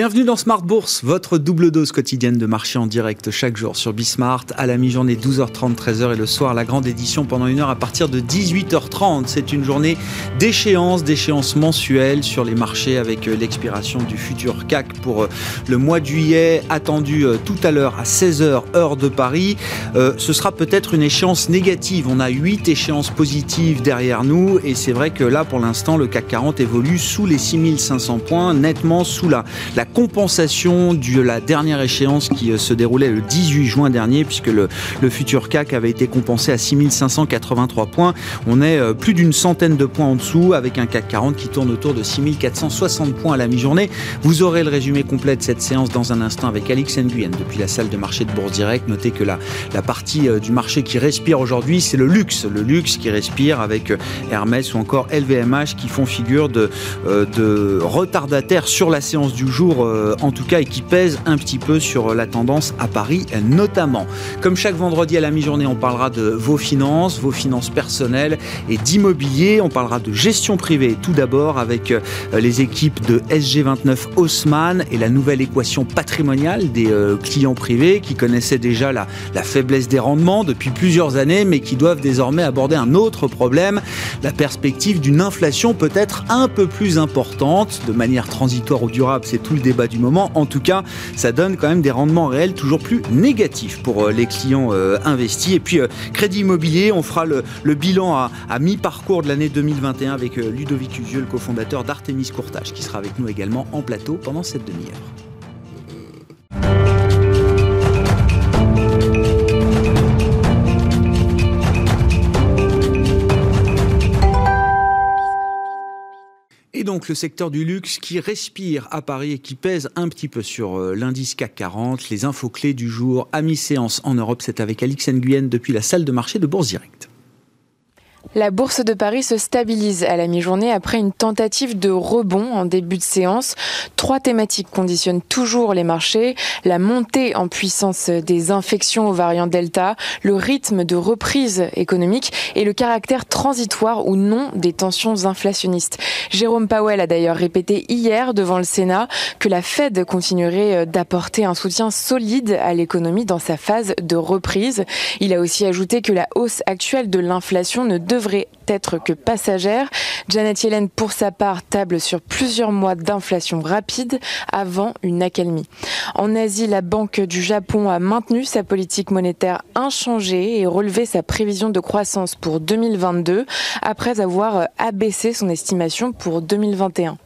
Bienvenue dans Smart Bourse, votre double dose quotidienne de marché en direct chaque jour sur Bismart, à la mi-journée 12h30, 13h et le soir la grande édition pendant une heure à partir de 18h30. C'est une journée d'échéance, d'échéance mensuelle sur les marchés avec euh, l'expiration du futur CAC pour euh, le mois de juillet attendu euh, tout à l'heure à 16h heure de Paris. ce sera peut-être une échéance négative. On a 8 échéances positives derrière nous et c'est vrai que là pour l'instant le CAC 40 évolue sous les 6500 points, nettement sous la la compensation de la dernière échéance qui euh, se déroulait le 18 juin dernier, puisque le, futur CAC avait été compensé à 6583 points. On est euh, plus d'une centaine de points en dessous, avec un CAC 40 qui tourne autour de 6460 points à la mi-journée. Vous aurez le résumé complet de cette séance dans un instant avec Alix Nguyen depuis la salle de marché de Bourse Direct. Notez que la, la partie euh, du marché qui respire aujourd'hui, c'est le luxe. Le luxe qui respire avec Hermès ou encore LVMH qui font figure de, de retardataires sur la séance du jour euh, en tout cas, et qui pèse un petit peu sur la tendance à Paris notamment. Comme chaque vendredi à la mi-journée, on parlera de vos finances, vos finances personnelles et d'immobilier. On parlera de gestion privée tout d'abord avec euh, les équipes de SG29 Haussmann et la nouvelle équation patrimoniale des euh, clients privés qui connaissaient déjà la, la faiblesse des rendements depuis plusieurs années mais qui doivent désormais aborder un autre problème, la perspective d'une inflation peut-être un peu plus importante de manière transitoire ou durable, c'est tout le débat du moment. En tout cas, ça donne quand même des rendements réels toujours plus négatifs pour euh, les clients euh, investis. Et puis, euh, crédit immobilier, on fera le, bilan à, mi-parcours de l'année 2021 avec Ludovic Usieux, le cofondateur d'Artemis Courtage, qui sera avec nous également en plateau pendant cette demi-heure. Donc le secteur du luxe qui respire à Paris et qui pèse un petit peu sur euh, l'indice CAC 40. Les infos clés du jour à mi-séance en Europe, c'est avec Alix Nguyen depuis la salle de marché de Bourse Direct. La bourse de Paris se stabilise à la mi-journée après une tentative de rebond en début de séance. Trois thématiques conditionnent toujours les marchés. La montée en puissance des infections au variant Delta, le rythme de reprise économique et le caractère transitoire ou non des tensions inflationnistes. Jérôme Powell a d'ailleurs répété hier devant le Sénat que la Fed continuerait d'apporter un soutien solide à l'économie dans sa phase de reprise. Il a aussi ajouté que la hausse actuelle de l'inflation ne devrait être que passagère. Janet Yellen, pour sa part, table sur plusieurs mois d'inflation rapide avant une accalmie. En Asie, la Banque du Japon a maintenu sa politique monétaire inchangée et relevé sa prévision de croissance pour 2022 après avoir abaissé son estimation pour 2021.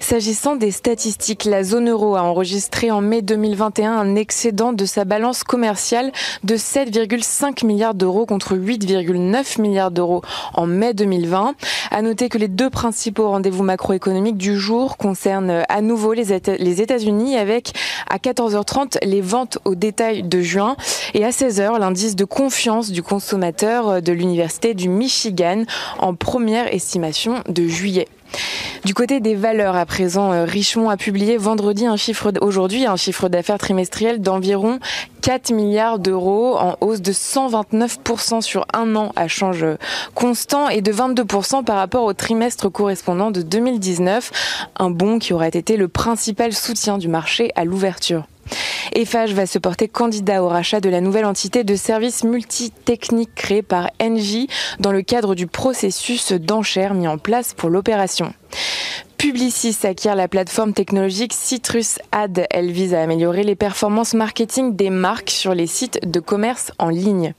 S'agissant des statistiques, la zone euro a enregistré en mai 2021 un excédent de sa balance commerciale de 7,5 milliards d'euros contre 8,9 milliards d'euros en mai 2020. À noter que les deux principaux rendez-vous macroéconomiques du jour concernent à nouveau les États-Unis avec à 14h30 les ventes au détail de juin et à 16h l'indice de confiance du consommateur de l'Université du Michigan en première estimation de juillet. Du côté des valeurs, à présent, euh, Richemont a publié vendredi un chiffre aujourd'hui un chiffre d'affaires trimestriel d'environ 4 milliards d'euros en hausse de 129% sur un an à change constant et de 22% par rapport au trimestre correspondant de 2019, un bond qui aurait été le principal soutien du marché à l'ouverture. Eiffage va se porter candidat au rachat de la nouvelle entité de services multitechniques créée par Engie dans le cadre du processus d'enchères mis en place pour l'opération. Publicis acquiert la plateforme technologique Citrus Ad. Elle vise à améliorer les performances marketing des marques sur les sites de commerce en ligne.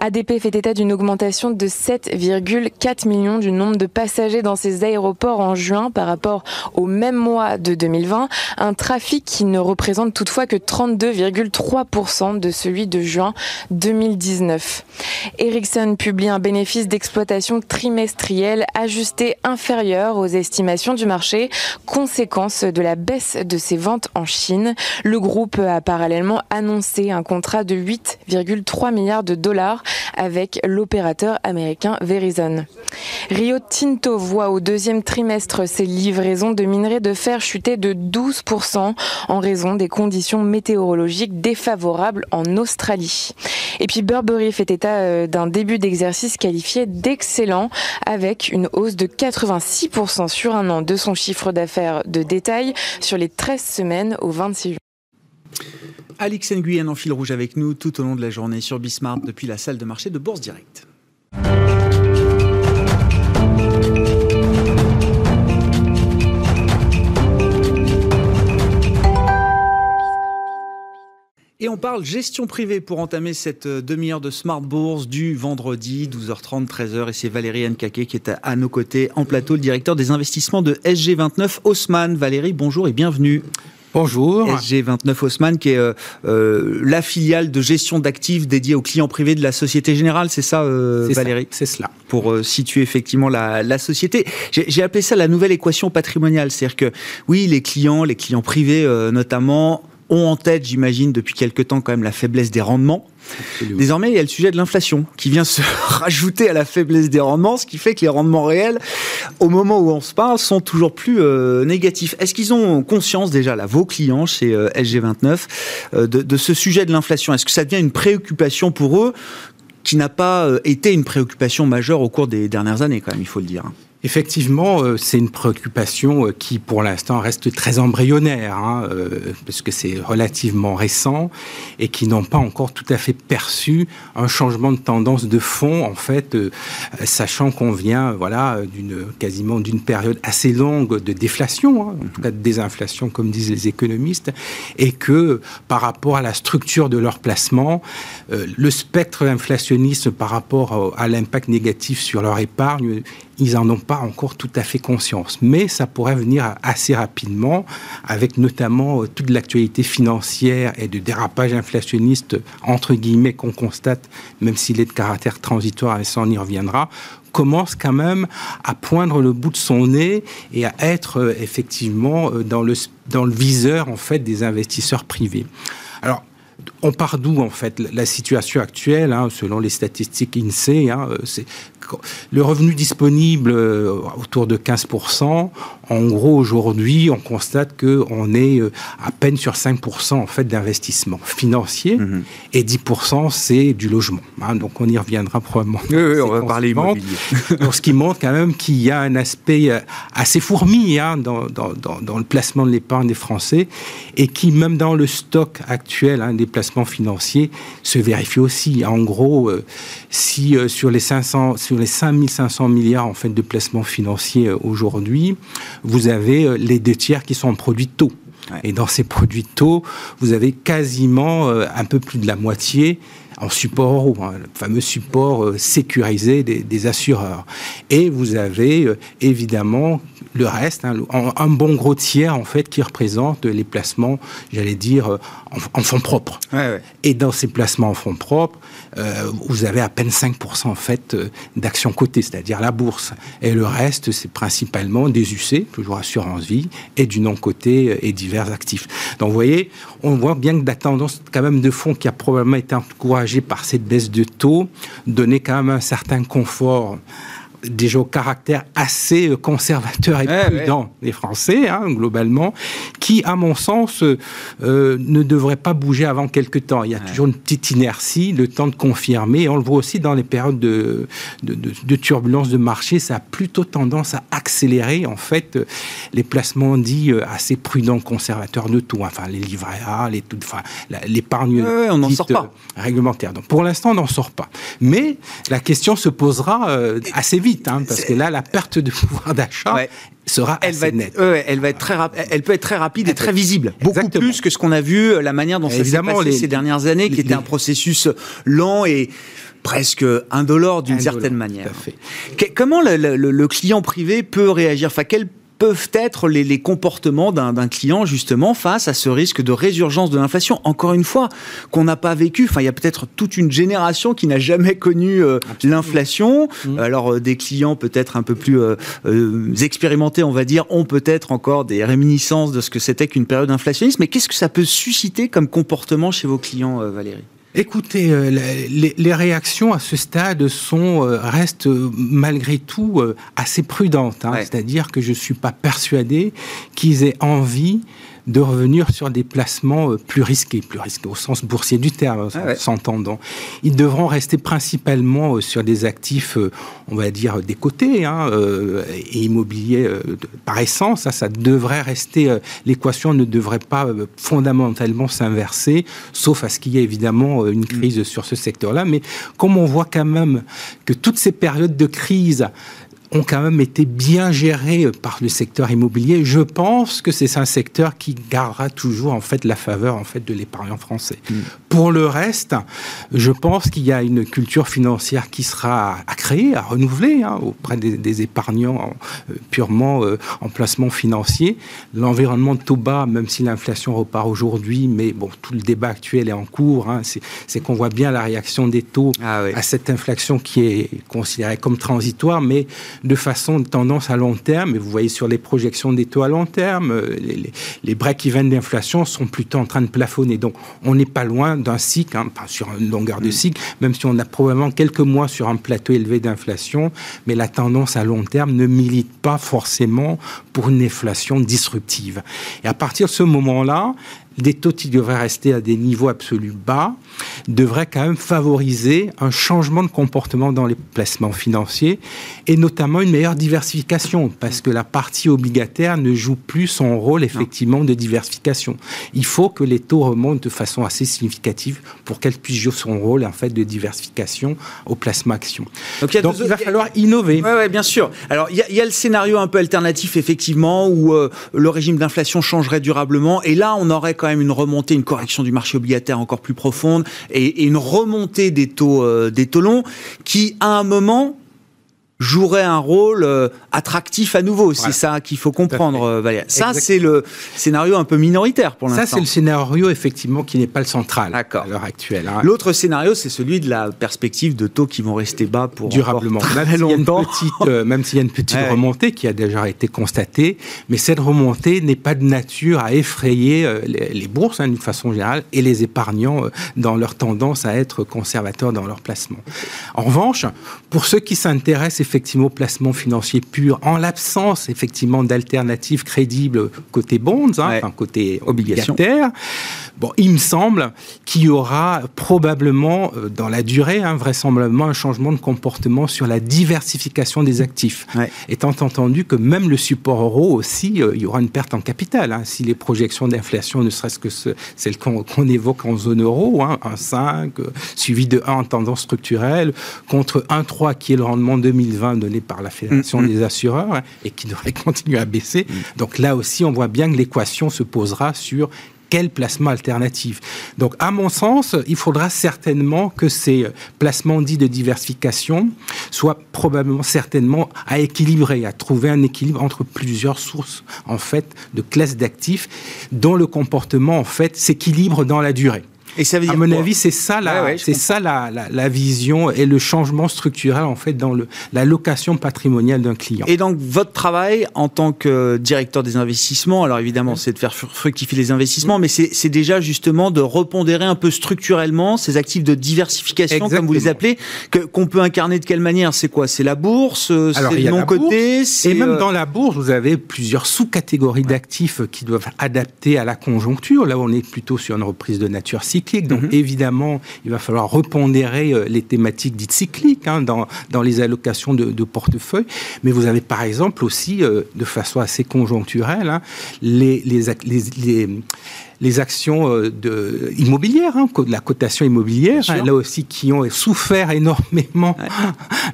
ADP fait état d'une augmentation de 7,4 millions du nombre de passagers dans ses aéroports en juin par rapport au même mois de 2020, un trafic qui ne représente toutefois que 32,3% de celui de juin 2019. Ericsson publie un bénéfice d'exploitation trimestriel ajusté inférieur aux estimations du marché, conséquence de la baisse de ses ventes en Chine. Le groupe a parallèlement annoncé un contrat de 8,3 milliards de dollars avec l'opérateur américain Verizon. Rio Tinto voit au deuxième trimestre ses livraisons de minerais de fer chuter de 12% en raison des conditions météorologiques défavorables en Australie. Et puis Burberry fait état euh, d'un début d'exercice qualifié d'excellent avec une hausse de 86% sur un an de son chiffre d'affaires de détail sur les 13 semaines au 26 juin. Alix Nguyen en fil rouge avec nous tout au long de la journée sur Bismarck depuis la salle de marché de Bourse Direct. Et on parle gestion privée pour entamer cette euh, demi-heure de Smart Bourse du vendredi 12h30 13h et c'est Valérie Nkake qui est à nos côtés en plateau, le directeur des investissements de SG29 Haussmann. Valérie, bonjour et bienvenue. Bonjour. SG29 Haussmann, qui est euh, euh, la filiale de gestion d'actifs dédiée aux clients privés de la Société Générale, c'est ça, Valérie? C'est cela. Pour situer effectivement la, la société. J'ai appelé ça la nouvelle équation patrimoniale. C'est-à-dire que, oui, les clients, les clients privés notamment, ont en tête, j'imagine, depuis quelque temps quand même la faiblesse des rendements. Désormais, il y a le sujet de l'inflation qui vient se rajouter à la faiblesse des rendements, ce qui fait que les rendements réels, au moment où on se parle, sont toujours plus euh, négatifs. Est-ce qu'ils ont conscience déjà, là, vos clients chez euh, SG29, euh, de, de, ce sujet de l'inflation? Est-ce que ça devient une préoccupation pour eux qui n'a pas été une préoccupation majeure au cours des dernières années, quand même, il faut le dire hein? Effectivement, euh, c'est une préoccupation euh, qui, pour l'instant, reste très embryonnaire, hein, euh, parce que c'est relativement récent et qui n'ont pas encore tout à fait perçu un changement de tendance de fond, en fait, sachant qu'on vient, voilà, d'une quasiment d'une période assez longue de déflation, hein, en tout cas de désinflation, comme disent les économistes, et que par rapport à la structure de leur placement, le spectre inflationniste par rapport à l'impact négatif sur leur épargne ils n'en ont pas encore tout à fait conscience. Mais ça pourrait venir assez rapidement, avec notamment euh, toute l'actualité financière et de dérapage inflationniste, entre guillemets, qu'on constate, même s'il est de caractère transitoire, et ça on y reviendra, commence quand même à poindre le bout de son nez et à être euh, effectivement euh, dans le, dans le viseur en fait des investisseurs privés. On part d'où en fait la situation actuelle, hein, selon les statistiques INSEE, hein, c'est le revenu disponible euh, autour de 15%. En gros, aujourd'hui, on constate qu'on est euh, à peine sur 5% en fait d'investissement financier mhm. et 10% c'est du logement. Hein. donc on y reviendra probablement. Oui, on va parler immobilier. donc, ce qui montre quand même qu'il y a un aspect euh, assez fourmi hein, dans, dans, le placement de l'épargne des Français et qui, même dans le stock actuel hein, des placements financiers, se vérifie aussi. En gros, si sur les 500, sur les 5500 milliards en fait de placements financiers aujourd'hui, vous avez euh, les deux tiers qui sont en produits taux. Et dans ces produits taux, vous avez quasiment euh, un peu plus de la moitié en support, ou le fameux support euh, sécurisé des, assureurs. Et vous avez évidemment le reste, hein, un, bon gros tiers en fait qui représente les placements, j'allais dire, en, fonds propres. Et dans ces placements en fonds propres, euh, vous avez à peine 5% en fait euh, d'actions cotées, c'est-à-dire la bourse. Et le reste, c'est principalement des UC, toujours assurance vie, et du non coté euh, et divers actifs. Donc vous voyez, on voit bien que la tendance quand même de fonds qui a probablement été encouragée par cette baisse de taux donnait quand même un certain confort déjà au caractère assez conservateur et prudent des Français, hein, globalement, qui, à mon sens, euh, ne devrait pas bouger avant quelques temps. Il y a toujours une petite inertie, le temps de confirmer. on le voit aussi dans les périodes de, de, de, turbulence de marché, ça a plutôt tendance à accélérer, en fait, les placements dits euh, assez prudents, conservateurs de tout, enfin, les livrets A, les, enfin, l'épargne on n'en sort pas. Euh, réglementaire. Donc, pour l'instant, on n'en sort pas. Mais la question se posera assez vite Hein, parce que là, la perte de pouvoir d'achat sera elle assez va être, nette. elle va être très elle peut être très rapide et très visible, beaucoup plus que ce qu'on a vu, euh, la manière dont ça s'est passé ces dernières années, qui était un processus lent et presque indolore d'une certaine manière. Comment le, client privé peut réagir? Enfin, quel peuvent être les, comportements d'un client justement face à ce risque de résurgence de l'inflation Encore une fois, qu'on n'a pas vécu. Enfin, il y a peut-être toute une génération qui n'a jamais connu euh, l'inflation. Mmh. Alors, euh, des clients peut-être un peu plus euh, expérimentés, on va dire, ont peut-être encore des réminiscences de ce que c'était qu'une période inflationniste. Mais qu'est-ce que ça peut susciter comme comportement chez vos clients, Valérie? Écoutez, les, réactions à ce stade sont restent malgré tout assez prudentes. Hein. C'est-à-dire que je suis pas persuadé qu'ils aient envie de revenir sur des placements euh, plus risqués, plus risqués au sens boursier du terme, ah s'entendant. Ils devront rester principalement euh, sur des actifs, euh, on va dire, des côtés, hein, et immobiliers par essence. Ça, ça devrait rester, l'équation ne devrait pas fondamentalement s'inverser, sauf à ce qu'il y ait évidemment une mm. crise sur ce secteur-là. Mais comme on voit quand même que toutes ces périodes de crise ont quand même été bien gérés par le secteur immobilier. Je pense que c'est un secteur qui gardera toujours en fait la faveur en fait de l'épargnant français. Mm. Pour le reste, je pense qu'il y a une culture financière qui sera à créer, à renouveler hein, auprès des, épargnants euh, purement euh, en placement financier. L'environnement de taux bas, même si l'inflation repart aujourd'hui, mais bon, tout le débat actuel est en cours. Hein, c'est qu'on voit bien la réaction des taux ah à cette inflation qui est considérée comme transitoire, mais de façon de tendance à long terme. Et vous voyez sur les projections des taux à long terme, euh, les, les, break-even d'inflation sont plutôt en train de plafonner. Donc, on n'est pas loin d'un cycle, hein, sur une longueur de mm. cycle, même si on a probablement quelques mois sur un plateau élevé d'inflation, mais la tendance à long terme ne milite pas forcément pour une inflation disruptive. Et à partir de ce moment-là, des taux qui devraient rester à des niveaux absolus bas devraient quand même favoriser un changement de comportement dans les placements financiers et notamment une meilleure diversification parce que la partie obligataire ne joue plus son rôle effectivement de diversification. Il faut que les taux remontent de façon assez significative pour qu'elle puisse jouer son rôle en fait de diversification au placement action. Donc, il, va falloir innover. Oui, ouais, bien sûr. Alors il y, a le scénario un peu alternatif effectivement où euh, le régime d'inflation changerait durablement et là on aurait quand même une remontée, une correction du marché obligataire encore plus profonde et, une remontée des taux, euh, des taux longs qui, à un moment, jouerait un rôle euh, attractif à nouveau. C'est ça qu'il faut comprendre, euh, Valérie. Ça, c'est le scénario un peu minoritaire pour l'instant. Ça, c'est le scénario, effectivement, qui n'est pas le central à l'heure actuelle. Hein. L'autre scénario, c'est celui de la perspective de taux qui vont rester bas pour durablement. Très longtemps. même s'il y a une petite remontée qui a déjà été constatée, mais cette remontée n'est pas de nature à effrayer les, bourses, hein, d'une façon générale, et les épargnants dans leur tendance à être conservateurs dans leur placement. En revanche, pour ceux qui s'intéressent effectivement au placement financier pur, en l'absence effectivement d'alternatives crédibles côté bonds, hein, côté obligataire, bon, il me semble qu'il y aura probablement euh, dans la durée, hein, vraisemblablement, un changement de comportement sur la diversification des actifs. Étant entendu que même le support euro aussi, euh, il y aura une perte en capital. Hein, si les projections d'inflation, ne serait-ce que celles qu'on évoque en zone euro, hein, 1,5, euh, suivi de 1 en tendance structurelle, contre 1,3 qui est le rendement 2020 donné par la Fédération mm, mm. des assureurs hein, et qui devrait continuer à baisser. Mm. Donc là aussi, on voit bien que l'équation se posera sur quel placement alternatif. Donc, à mon sens, il faudra certainement que ces placements dits de diversification soient probablement, certainement, à équilibrer, à trouver un équilibre entre plusieurs sources, en fait, de classes d'actifs dont le comportement, en fait, s'équilibre dans la durée. Et ça veut dire à mon avis, c'est ça, la, c'est ça la, la, vision et le changement structurel en fait dans le, la location patrimoniale d'un client. Et donc votre travail en tant que directeur des investissements, alors évidemment, c'est de faire fructifier les investissements, mais c'est déjà justement de repondérer un peu structurellement ces actifs de diversification, comme vous les appelez, qu'on peut incarner de quelle manière? C'est quoi? C'est la bourse? C'est le non-côté Et même euh, dans la bourse, vous avez plusieurs sous-catégories d'actifs qui doivent adapter à la conjoncture. Là, on est plutôt sur une reprise de nature cyclique donc mhm. évidemment, il va falloir repondérer euh, les thématiques dites cycliques hein, dans, dans les allocations de, de, portefeuille. Mais vous avez par exemple aussi, euh, de façon assez conjoncturelle, hein, les, les, les les actions euh, de, immobilières, hein, de la cotation immobilière, là aussi qui ont souffert énormément,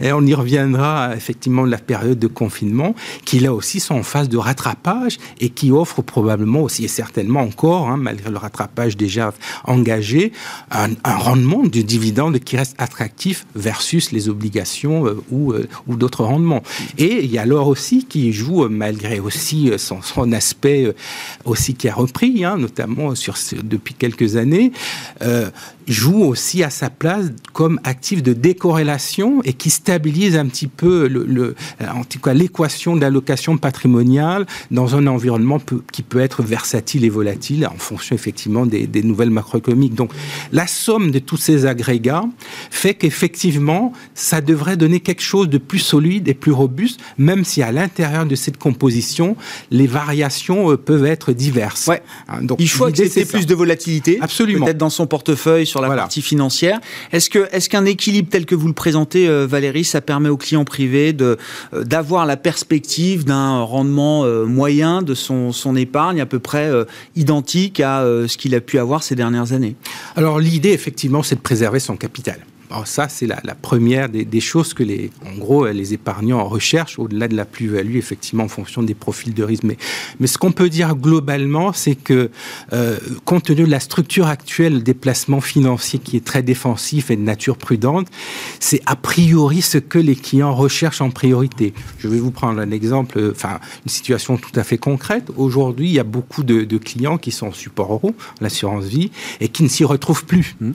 et on y reviendra effectivement de la période de confinement, qui là aussi sont en phase de rattrapage et qui offrent probablement aussi et certainement encore, hein, malgré le rattrapage déjà engagé, un, rendement de dividende qui reste attractif versus les obligations euh, ou, euh, ou d'autres rendements. Et il y a alors aussi qui joue, malgré aussi son, son aspect aussi qui a repris, hein, notamment depuis quelques années, euh, joue aussi à sa place comme actif de décorrélation et qui stabilise un petit peu le, en tout cas l'équation d'allocation patrimoniale dans un environnement qui peut être versatile et volatile en fonction effectivement des, des nouvelles macroéconomiques. Donc la somme de tous ces agrégats fait qu'effectivement ça devrait donner quelque chose de plus solide et plus robuste, même si à l'intérieur de cette composition les variations euh, peuvent être diverses. Ouais. Hein, donc il faut accepter plus de volatilité, absolument, peut-être dans son portefeuille sur la partie financière. Est-ce que est-ce qu'un équilibre tel que vous le présentez, euh, Valérie, ça permet aux clients privés de euh, d'avoir la perspective d'un rendement euh, moyen de son son épargne à peu près identique à ce qu'il a pu avoir ces dernières années? Alors l'idée, effectivement, c'est de préserver son capital. Alors ça, c'est la, première des, choses que les, en gros, les épargnants recherchent au-delà de la plus-value, effectivement, en fonction des profils de risque. Mais, mais ce qu'on peut dire globalement, c'est que, euh, compte tenu de la structure actuelle des placements financiers qui est très défensif et de nature prudente, c'est a priori ce que les clients recherchent en priorité. Je vais vous prendre un exemple, enfin, une situation tout à fait concrète. Aujourd'hui, il y a beaucoup de, clients qui sont en support euro, l'assurance vie, et qui ne s'y retrouvent plus. Mmh.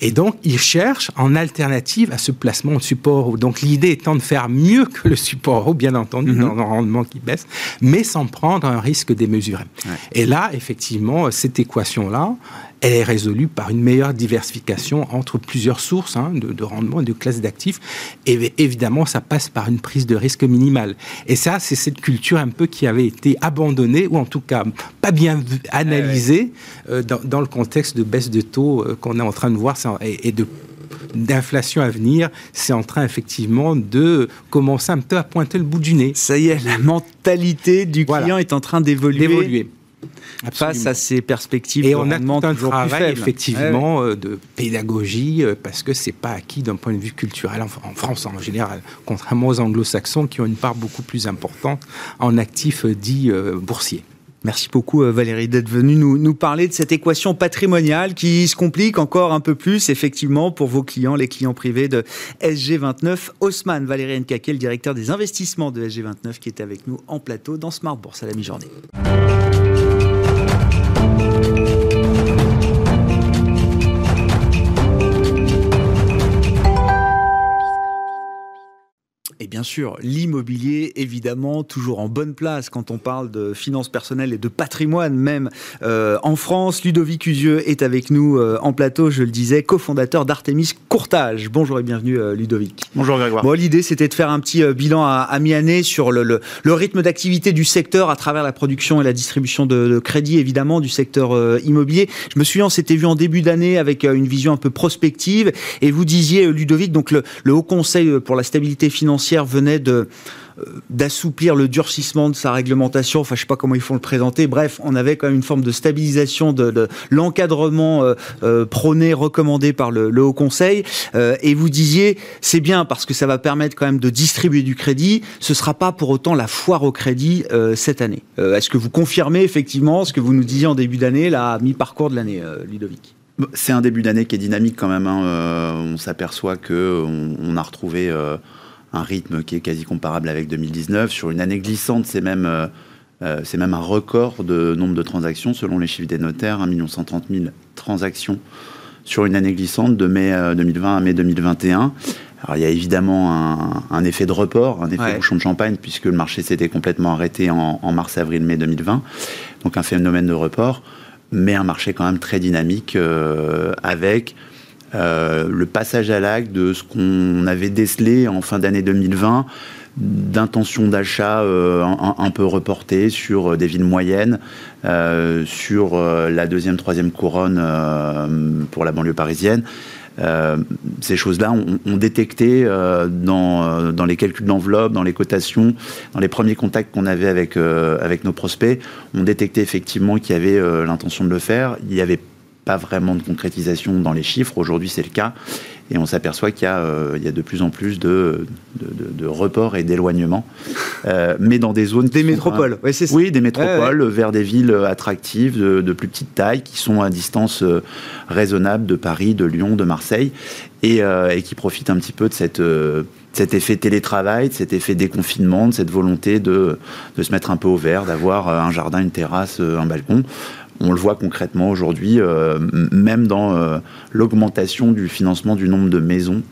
Et donc, ils cherchent en alternative à ce placement de support. Donc l'idée étant de faire mieux que le support, bien entendu, mhm. dans un rendement qui baisse, mais sans prendre un risque démesuré. Et là, effectivement, cette équation-là, elle est résolue par une meilleure diversification entre plusieurs sources hein, de, rendement et de classes d'actifs. Et évidemment, ça passe par une prise de risque minimale. Et ça, c'est cette culture un peu qui avait été abandonnée, ou en tout cas pas bien analysée euh, dans, le contexte de baisse de taux euh, qu'on est en train de voir et, et de d'inflation à venir, c'est en train effectivement de commencer un peu à pointer le bout du nez. Ça y est, la mentalité du client est en train d'évoluer. face à ces perspectives et on a tout un travail effectivement euh, de pédagogie euh, parce que c'est pas acquis d'un point de vue culturel en, France en général contrairement aux anglo-saxons qui ont une part beaucoup plus importante en actifs euh, dits boursiers Merci beaucoup euh, Valérie d'être venue nous, parler de cette équation patrimoniale qui se complique encore un peu plus effectivement pour vos clients, les clients privés de SG29. Haussmann, Valérie Nkake, le directeur des investissements de SG29 qui est avec nous en plateau dans Smart Bourse à la mi-journée. Bien sûr, l'immobilier, évidemment, toujours en bonne place quand on parle de finances personnelles et de patrimoine même euh, en France. Ludovic Usieux est avec nous euh, en plateau, je le disais, cofondateur d'Artemis Courtage. Bonjour et bienvenue euh, Ludovic. Bonjour Grégoire. Bon, l'idée c'était de faire un petit bilan à, mi-année sur le, le, rythme d'activité du secteur à travers la production et la distribution de, crédit, évidemment, du secteur immobilier. Je me souviens, on s'était vu en début d'année avec une vision un peu prospective et vous disiez, Ludovic, donc le, le Haut Conseil pour la stabilité financière venait euh, d'assouplir le durcissement de sa réglementation. Enfin, je sais pas comment ils font le présenter. Bref, on avait quand même une forme de stabilisation de, l'encadrement euh, euh, prôné, recommandé par le, Haut Conseil. et vous disiez, c'est bien parce que ça va permettre quand même de distribuer du crédit. Ce sera pas pour autant la foire au crédit cette année. Est-ce que vous confirmez effectivement ce que vous nous disiez en début d'année, la mi-parcours de l'année, Ludovic? C'est un début d'année qui est dynamique quand même. Hein. on s'aperçoit que on, a retrouvé un rythme qui est quasi comparable avec 2019. Sur une année glissante, c'est même, euh, euh, c'est même un record de nombre de transactions, selon les chiffres des notaires, 1 130 000 transactions sur une année glissante de mai 2020 euh, à mai 2021. Alors il y a évidemment un, effet de report, un effet bouchon de champagne, puisque le marché s'était complètement arrêté en, en mars, avril, mai 2020. Donc un phénomène de report, mais un marché quand même très dynamique, avec euh, le passage à l'acte de ce qu'on avait décelé en fin d'année 2020 d'intention d'achat euh, un, peu reportée sur des villes moyennes, euh, sur la deuxième, troisième couronne pour la banlieue parisienne, ces choses-là, on, détectait dans, dans les calculs d'enveloppe, dans les cotations, dans les premiers contacts qu'on avait avec, nos prospects, on détectait effectivement qu'il y avait l'intention de le faire. Il y avait pas vraiment de concrétisation dans les chiffres. Aujourd'hui, c'est le cas. Et on s'aperçoit qu'il y, euh, y, a de plus en plus de, de, reports et d'éloignements, euh, mais dans des zones... Des métropoles, oui, c'est ça. Oui, des métropoles, vers des villes attractives de, plus petite taille, qui sont à distance euh, raisonnable de Paris, de Lyon, de Marseille, et, et qui profitent un petit peu de cette cet effet télétravail, de cet effet déconfinement, de cette volonté de, de, se mettre un peu au vert, d'avoir un jardin, une terrasse, un balcon. On le voit concrètement aujourd'hui, euh, même dans euh, l'augmentation du financement du nombre de maisons.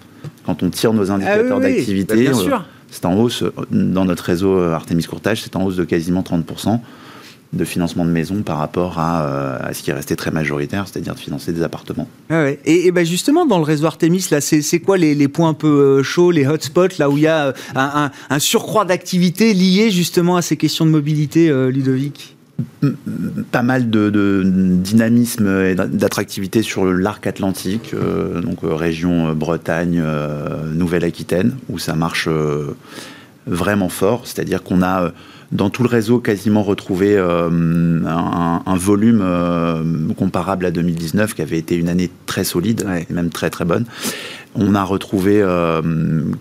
Quand on tire nos indicateurs ah d'activité, euh, c'est en hausse dans notre réseau Artemis Courtage, c'est en hausse de quasiment 30% de financement de maisons par rapport à, ce qui est resté très majoritaire, c'est-à-dire de financer des appartements. Ah et, ben justement, dans le réseau Artemis, là, c'est quoi les, points un peu chauds, les hotspots, là où il y a un, un surcroît d'activité lié justement à ces questions de mobilité, Ludovic? Pas mal de, dynamisme et d'attractivité sur l'arc atlantique, euh, donc euh, région euh, Bretagne, Nouvelle-Aquitaine, où ça marche vraiment fort. C'est-à-dire qu'on a dans tout le réseau quasiment retrouvé un, volume comparable à 2019, qui avait été une année très solide, et même très très bonne. On a retrouvé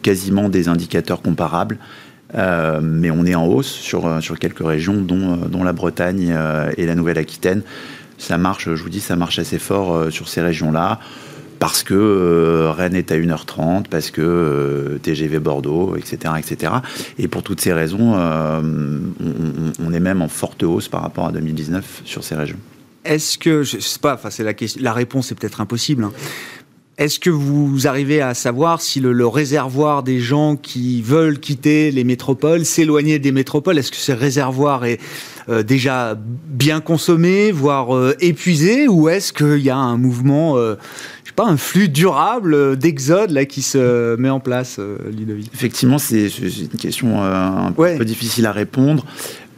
quasiment des indicateurs comparables. Euh, mais on est en hausse sur, euh, sur quelques régions, dont, euh, dont la Bretagne et la Nouvelle-Aquitaine. Ça marche, je vous dis, ça marche assez fort sur ces régions-là parce que Rennes est à 1h30, parce que TGV Bordeaux, etc., etc. Et pour toutes ces raisons, on, est même en forte hausse par rapport à 2019 sur ces régions. Est-ce que, je sais pas, enfin c'est la question, la réponse est peut-être impossible. Hein. Est-ce que vous arrivez à savoir si le, réservoir des gens qui veulent quitter les métropoles, s'éloigner des métropoles, est-ce que ce réservoir est euh, déjà bien consommé, voire euh, épuisé, ou est-ce qu'il y a un mouvement, euh, je sais pas, un flux durable d'exode là qui se met en place, Ludovic? Effectivement, c'est une question un peu difficile à répondre.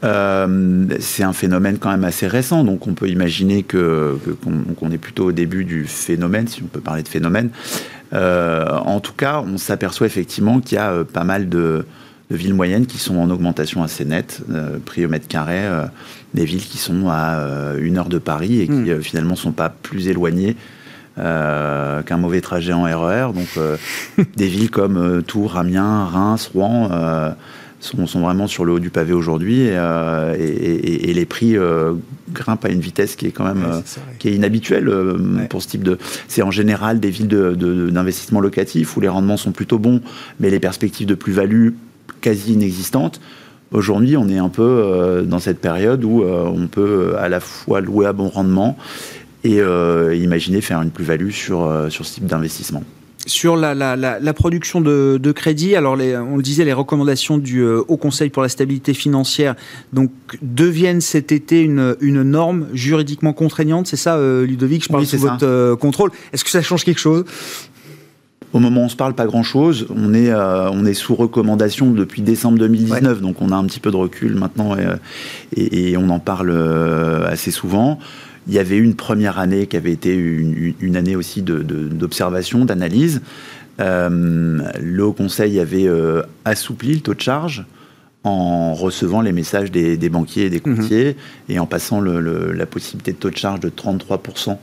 Euh, c'est un phénomène quand même assez récent, donc on peut imaginer que, qu'on, est plutôt au début du phénomène, si on peut parler de phénomène. Euh, en tout cas, on s'aperçoit effectivement qu'il y a euh, pas mal de, villes moyennes qui sont en augmentation assez nette, prix au mètre carré, des villes qui sont à une heure de Paris et qui hmm. finalement sont pas plus éloignées qu'un mauvais trajet en RER. E donc des villes comme Tours, Amiens, Reims, Rouen sont, sont, vraiment sur le haut du pavé aujourd'hui et, euh, et, et, les prix euh, grimpent à une vitesse qui est quand même euh, qui est inhabituelle pour ce type de. C'est en général des villes d'investissement de, locatif où les rendements sont plutôt bons, mais les perspectives de plus-value quasi inexistantes. Aujourd'hui, on est un peu dans cette période où on peut à la fois louer à bon rendement et imaginer faire une plus-value sur, sur ce type d'investissement sur la, production de, crédit, alors on le disait, les recommandations du euh, Haut Conseil pour la stabilité financière donc, deviennent cet été une, norme juridiquement contraignante, c'est ça, euh, Ludovic Je parle sous votre euh, contrôle. Est-ce que ça change quelque chose? Au moment où on se parle, pas grand-chose. On est, on est sous recommandation depuis décembre 2019, donc on a un petit peu de recul maintenant et on en parle assez souvent. Il y avait une première année qui avait été une, année aussi d'observation, d'analyse. Euh, le Haut Conseil avait euh, assoupli le taux de charge en recevant les messages des, banquiers et des mhm. courtiers et en passant la possibilité de taux de charge de 33%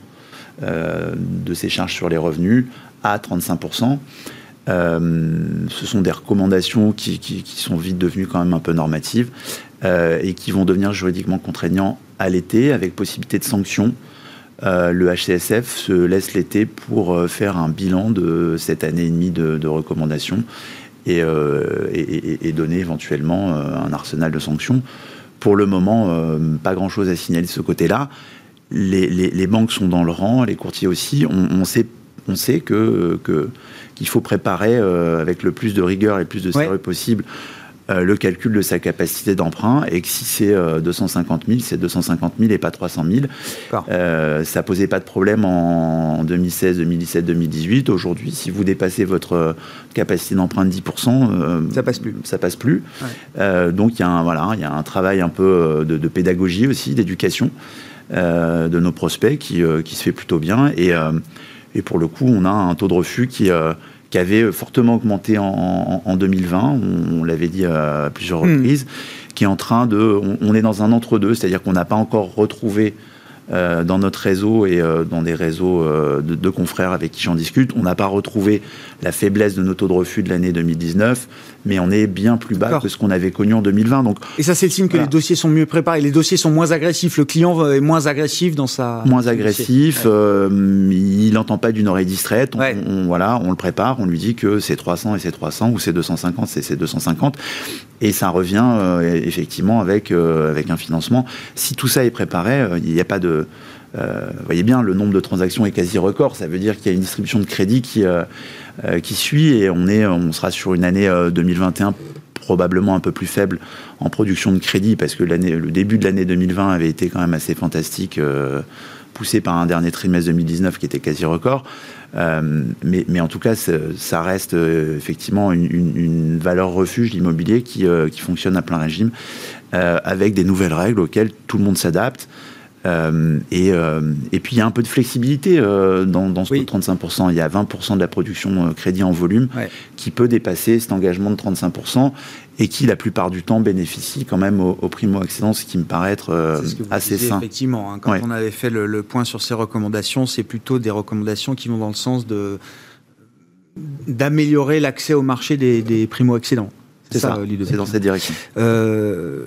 euh, de ces charges sur les revenus à 35%. ce sont des recommandations qui, qui, sont vite devenues quand même un peu normatives et qui vont devenir juridiquement contraignants à l'été avec possibilité de sanctions. Euh, le HCSF se laisse l'été pour euh, faire un bilan de cette année et demie de, recommandations euh, et, et, donner éventuellement un arsenal de sanctions. Pour le moment, pas grand-chose à signaler de ce côté-là. Les, banques sont dans le rang, les courtiers aussi. On, sait, on sait que, qu'il faut préparer avec le plus de rigueur et le plus de sérieux possible euh, le calcul de sa capacité d'emprunt et que si c'est 250 000, c'est 250 000 et pas 300 000. Euh, ça posait pas de problème en 2016, 2017, 2018. Aujourd'hui, si vous dépassez votre capacité d'emprunt de 10%, euh, ça passe plus. Ça passe plus. Euh, donc il y a un voilà, il y a un travail un peu de, pédagogie aussi, d'éducation de nos prospects qui, qui, se fait plutôt bien et Et pour le coup, on a un taux de refus qui, qui avait fortement augmenté en, en, 2020, on, l'avait dit à plusieurs hmm. reprises, qui est en train de... On, est dans un entre-deux, c'est-à-dire qu'on n'a pas encore retrouvé euh, dans notre réseau et euh, dans des réseaux euh, de, confrères avec qui j'en discute. On n'a pas retrouvé la faiblesse de nos taux de refus de l'année 2019, mais on est bien plus bas que ce qu'on avait connu en 2020. Donc, et ça, c'est le signe que les dossiers sont mieux préparés, les dossiers sont moins agressifs, le client est moins agressif dans sa... Moins agressif, il n'entend pas d'une oreille distraite, on, voilà, on le prépare, on lui dit que c'est 300 et c'est 300, ou c'est 250 et c'est 250, et ça revient effectivement avec, avec un financement. Si tout ça est préparé, il n'y a pas de euh, voyez bien, le nombre de transactions est quasi record. Ça veut dire qu'il y a une distribution de crédit qui, euh, euh, qui suit et on, est, on sera sur une année 2021 probablement un peu plus faible en production de crédit parce que le début de l'année 2020 avait été quand même assez fantastique, poussé par un dernier trimestre 2019 qui était quasi record. mais, en tout cas, ça reste effectivement une, valeur refuge, l'immobilier, qui, qui, fonctionne à plein régime, avec des nouvelles règles auxquelles tout le monde s'adapte. Euh, euh, et, puis il y a un peu de flexibilité euh, dans, ce 35%. Il y a 20% de la production crédit en volume qui peut dépasser cet engagement de 35% et qui la plupart du temps bénéficie quand même au, primo-accédant, ce qui me paraît être assez sain. Effectivement, hein. quand on avait fait le, point sur ces recommandations, c'est plutôt des recommandations qui vont dans le sens de d'améliorer l'accès au marché des, des primo-accédants. C'est ça, c'est dans cette direction. Euh,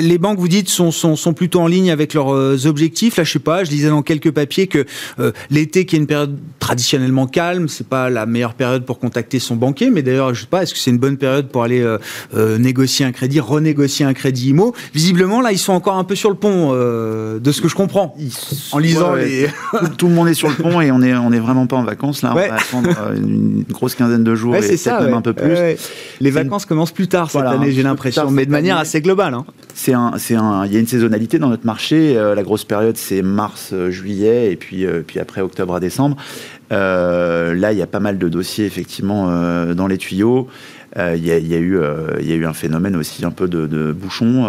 les banques, vous dites, sont, sont, sont, plutôt en ligne avec leurs euh, objectifs. Là, je sais pas, je lisais dans quelques papiers que euh, l'été, qui est une période traditionnellement calme, c'est pas la meilleure période pour contacter son banquier. Mais d'ailleurs, je sais pas, est-ce que c'est une bonne période pour aller négocier un crédit, renégocier un crédit IMO Visiblement, là, ils sont encore un peu sur le pont, de ce que je comprends, en lisant les... tout, le monde est sur le pont et on est, on est vraiment pas en vacances. Là, on va attendre une, grosse quinzaine de jours et peut-être même un peu plus. Les vacances commencent plus tard cette année, j'ai l'impression, mais de manière assez globale. Hein. C'est un, c'est un, il y a une saisonnalité dans notre marché. Euh, la grosse période, c'est mars, euh, juillet, et puis, euh, puis après octobre à décembre. là, il y a pas mal de dossiers effectivement dans les tuyaux. Il y, a, y, a eu, il y a eu un phénomène aussi un peu de, de bouchon.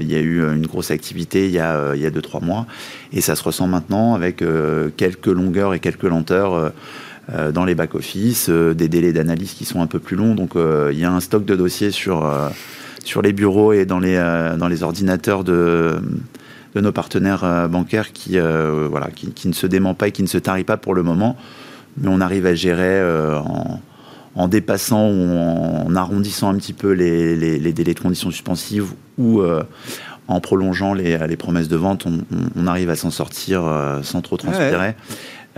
Il y a eu une grosse activité il y a, il y a deux trois mois, et ça se ressent maintenant avec quelques longueurs et quelques lenteurs euh, dans les back-office, euh, des délais d'analyse qui sont un peu plus longs. Donc euh, il y a un stock de dossiers sur, sur les bureaux et dans les, dans les ordinateurs de, de nos partenaires bancaires qui, voilà, qui, qui, ne se dément pas et qui ne se tarit pas pour le moment. Mais on arrive à gérer en, en, dépassant ou en, arrondissant un petit peu les, les, délais de conditions suspensives ou en prolongeant les, les, promesses de vente, on arrive à s'en sortir sans trop transpirer.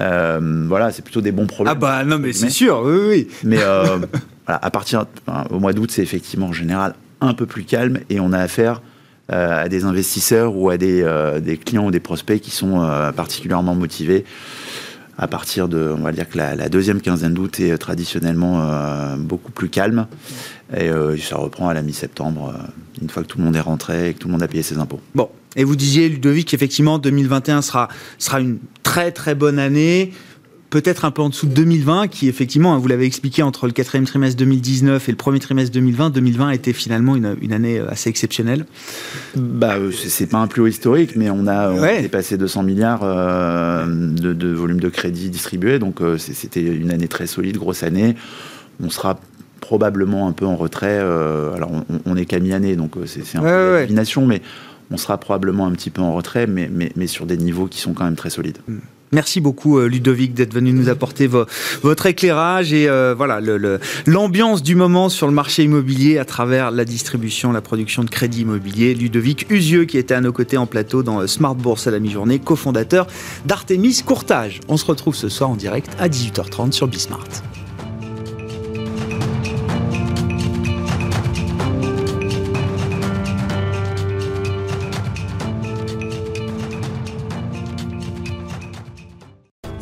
Euh, voilà, c'est plutôt des bons problèmes. Ah bah non, mais c'est sûr, oui, oui. Mais euh, à partir au mois d'août, c'est effectivement en général un peu plus calme et on a affaire euh, à des investisseurs ou à des, des, clients ou des prospects qui sont particulièrement motivés. À partir de, on va dire que la, deuxième quinzaine d'août est traditionnellement beaucoup plus calme et ça reprend à la mi-septembre, une fois que tout le monde est rentré et que tout le monde a payé ses impôts. Bon, et vous disiez, Ludovic, effectivement, 2021 sera, sera une très très bonne année peut-être un peu en dessous de 2020, qui effectivement, hein, vous l'avez expliqué, entre le quatrième trimestre 2019 et le premier trimestre 2020, 2020 était finalement une, une année euh, assez exceptionnelle. Bah, euh, c'est pas un plus haut historique, mais on a, on dépassé 200 milliards euh, de, de, volume de crédit distribué, donc c'était une année très solide, grosse année. On sera probablement un peu en retrait. alors, on, est qu'à mi-année, donc c'est un peu une mais on sera probablement un petit peu en retrait, mais, mais, sur des niveaux qui sont quand même très solides. Mm. Merci beaucoup euh, Ludovic d'être venu nous apporter votre éclairage et euh, voilà l'ambiance du moment sur le marché immobilier à travers la distribution, la production de crédit immobilier. Ludovic Usieux qui était à nos côtés en plateau dans Smart Bourse à la mi-journée, cofondateur d'Artemis Courtage. On se retrouve ce soir en direct à 18h30 sur Bismart.